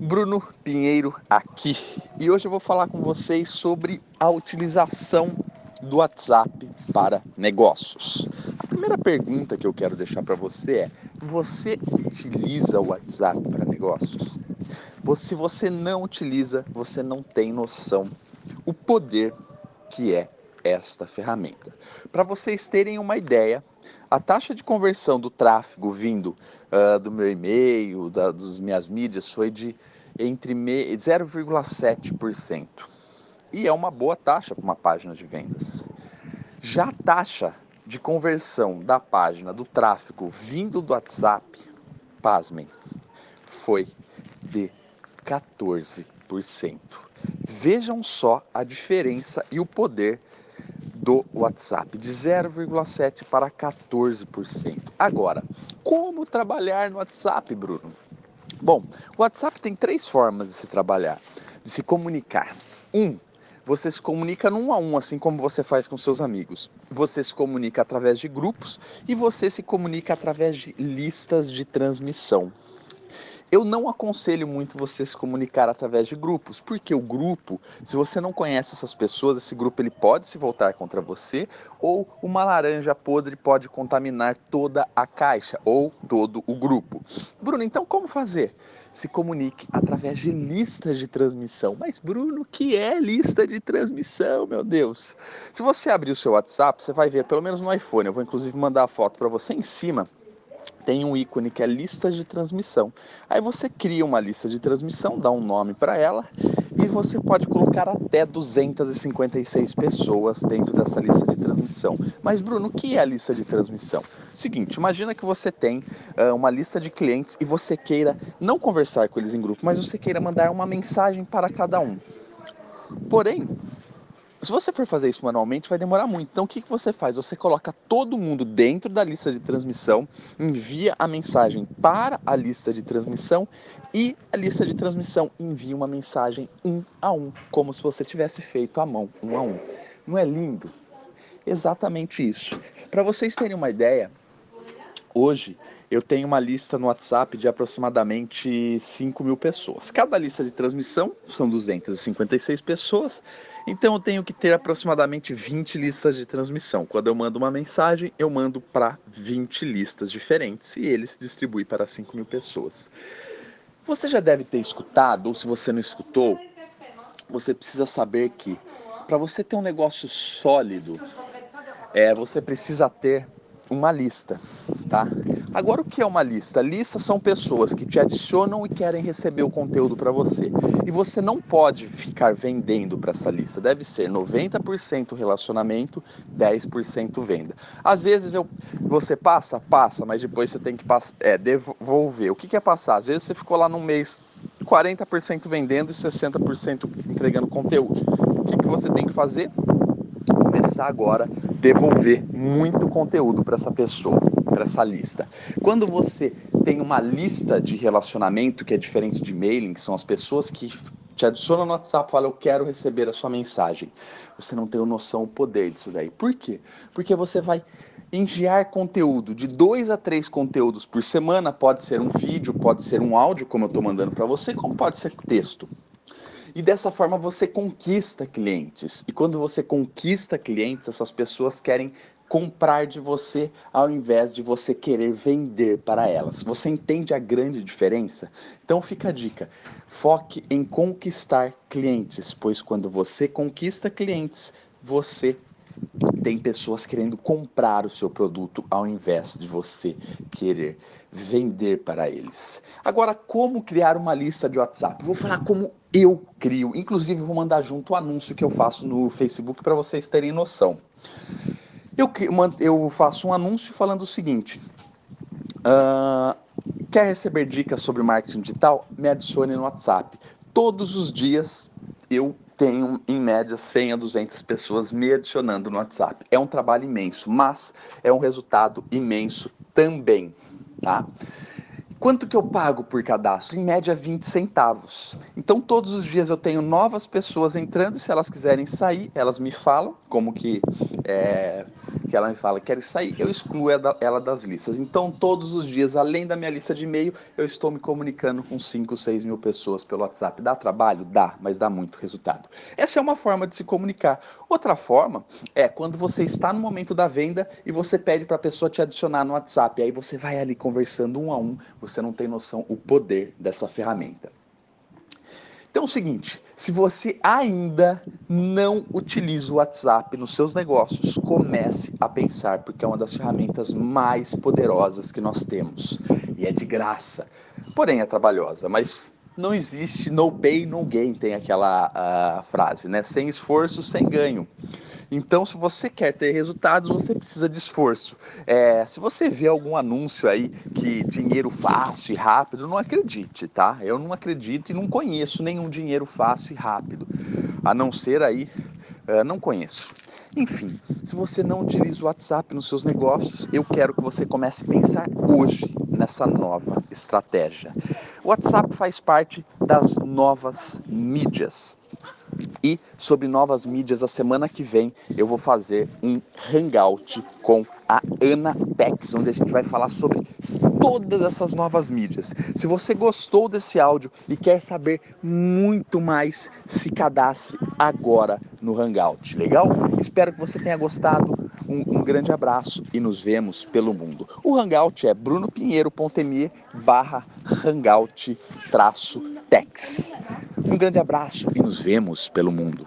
Bruno Pinheiro aqui e hoje eu vou falar com vocês sobre a utilização do WhatsApp para negócios. A primeira pergunta que eu quero deixar para você é: você utiliza o WhatsApp para negócios? Se você não utiliza, você não tem noção o poder que é esta ferramenta. Para vocês terem uma ideia, a taxa de conversão do tráfego vindo uh, do meu e-mail, da, das minhas mídias, foi de entre 0,7%. E é uma boa taxa para uma página de vendas. Já a taxa de conversão da página do tráfego vindo do WhatsApp, pasmem, foi de 14%. Vejam só a diferença e o poder do WhatsApp, de 0,7% para 14%. Agora, como trabalhar no WhatsApp, Bruno? Bom, o WhatsApp tem três formas de se trabalhar, de se comunicar. Um, você se comunica num a um, assim como você faz com seus amigos. Você se comunica através de grupos e você se comunica através de listas de transmissão. Eu não aconselho muito você se comunicar através de grupos, porque o grupo, se você não conhece essas pessoas, esse grupo ele pode se voltar contra você, ou uma laranja podre pode contaminar toda a caixa ou todo o grupo. Bruno, então como fazer? Se comunique através de listas de transmissão. Mas, Bruno, que é lista de transmissão, meu Deus? Se você abrir o seu WhatsApp, você vai ver, pelo menos no iPhone, eu vou inclusive mandar a foto para você em cima tem um ícone que é lista de transmissão. Aí você cria uma lista de transmissão, dá um nome para ela e você pode colocar até 256 pessoas dentro dessa lista de transmissão. Mas Bruno, o que é a lista de transmissão? Seguinte, imagina que você tem uh, uma lista de clientes e você queira não conversar com eles em grupo, mas você queira mandar uma mensagem para cada um. Porém, se você for fazer isso manualmente, vai demorar muito. Então, o que, que você faz? Você coloca todo mundo dentro da lista de transmissão, envia a mensagem para a lista de transmissão e a lista de transmissão envia uma mensagem um a um, como se você tivesse feito à mão, um a um. Não é lindo? Exatamente isso. Para vocês terem uma ideia, hoje eu tenho uma lista no WhatsApp de aproximadamente 5 mil pessoas. Cada lista de transmissão são 256 pessoas, então eu tenho que ter aproximadamente 20 listas de transmissão. Quando eu mando uma mensagem, eu mando para 20 listas diferentes e ele se distribui para 5 mil pessoas. Você já deve ter escutado, ou se você não escutou, você precisa saber que para você ter um negócio sólido, é, você precisa ter uma lista, tá? Agora, o que é uma lista? Lista são pessoas que te adicionam e querem receber o conteúdo para você. E você não pode ficar vendendo para essa lista. Deve ser 90% relacionamento, 10% venda. Às vezes eu, você passa, passa, mas depois você tem que é, devolver. O que, que é passar? Às vezes você ficou lá no mês 40% vendendo e 60% entregando conteúdo. O que, que você tem que fazer? Começar agora devolver muito conteúdo para essa pessoa para essa lista. Quando você tem uma lista de relacionamento que é diferente de mailing, que são as pessoas que te adicionam no WhatsApp e falam eu quero receber a sua mensagem. Você não tem noção do poder disso daí. Por quê? Porque você vai enviar conteúdo de dois a três conteúdos por semana, pode ser um vídeo, pode ser um áudio, como eu estou mandando para você, como pode ser texto. E dessa forma você conquista clientes. E quando você conquista clientes, essas pessoas querem comprar de você ao invés de você querer vender para elas. Você entende a grande diferença? Então fica a dica: foque em conquistar clientes, pois quando você conquista clientes, você tem pessoas querendo comprar o seu produto ao invés de você querer vender para eles. Agora, como criar uma lista de WhatsApp? Vou falar como eu crio. Inclusive, vou mandar junto o anúncio que eu faço no Facebook para vocês terem noção. Eu, eu faço um anúncio falando o seguinte: uh, quer receber dicas sobre marketing digital? Me adicione no WhatsApp. Todos os dias eu tenho em média 100 a 200 pessoas me adicionando no WhatsApp. É um trabalho imenso, mas é um resultado imenso também, tá? Quanto que eu pago por cadastro? Em média 20 centavos. Então todos os dias eu tenho novas pessoas entrando, se elas quiserem sair, elas me falam como que, é, que ela me fala, quero sair, eu excluo ela das listas. Então, todos os dias, além da minha lista de e-mail, eu estou me comunicando com 5, 6 mil pessoas pelo WhatsApp. Dá trabalho? Dá, mas dá muito resultado. Essa é uma forma de se comunicar. Outra forma é quando você está no momento da venda e você pede para a pessoa te adicionar no WhatsApp. Aí você vai ali conversando um a um, você não tem noção o poder dessa ferramenta. Então é o seguinte, se você ainda não utiliza o WhatsApp nos seus negócios, comece a pensar, porque é uma das ferramentas mais poderosas que nós temos. E é de graça. Porém é trabalhosa, mas não existe no pay, no gain, tem aquela uh, frase, né? Sem esforço, sem ganho. Então, se você quer ter resultados, você precisa de esforço. É, se você vê algum anúncio aí que dinheiro fácil e rápido, não acredite, tá? Eu não acredito e não conheço nenhum dinheiro fácil e rápido, a não ser aí, é, não conheço. Enfim, se você não utiliza o WhatsApp nos seus negócios, eu quero que você comece a pensar hoje nessa nova estratégia. O WhatsApp faz parte das novas mídias. E sobre novas mídias, a semana que vem eu vou fazer um hangout com a Ana Pex, onde a gente vai falar sobre todas essas novas mídias. Se você gostou desse áudio e quer saber muito mais, se cadastre agora no Hangout, legal? Espero que você tenha gostado. Um, um, grande abraço e nos vemos pelo mundo. O Hangout é brunopinheiro.me barra hangout traço tex. Um grande abraço e nos vemos pelo mundo.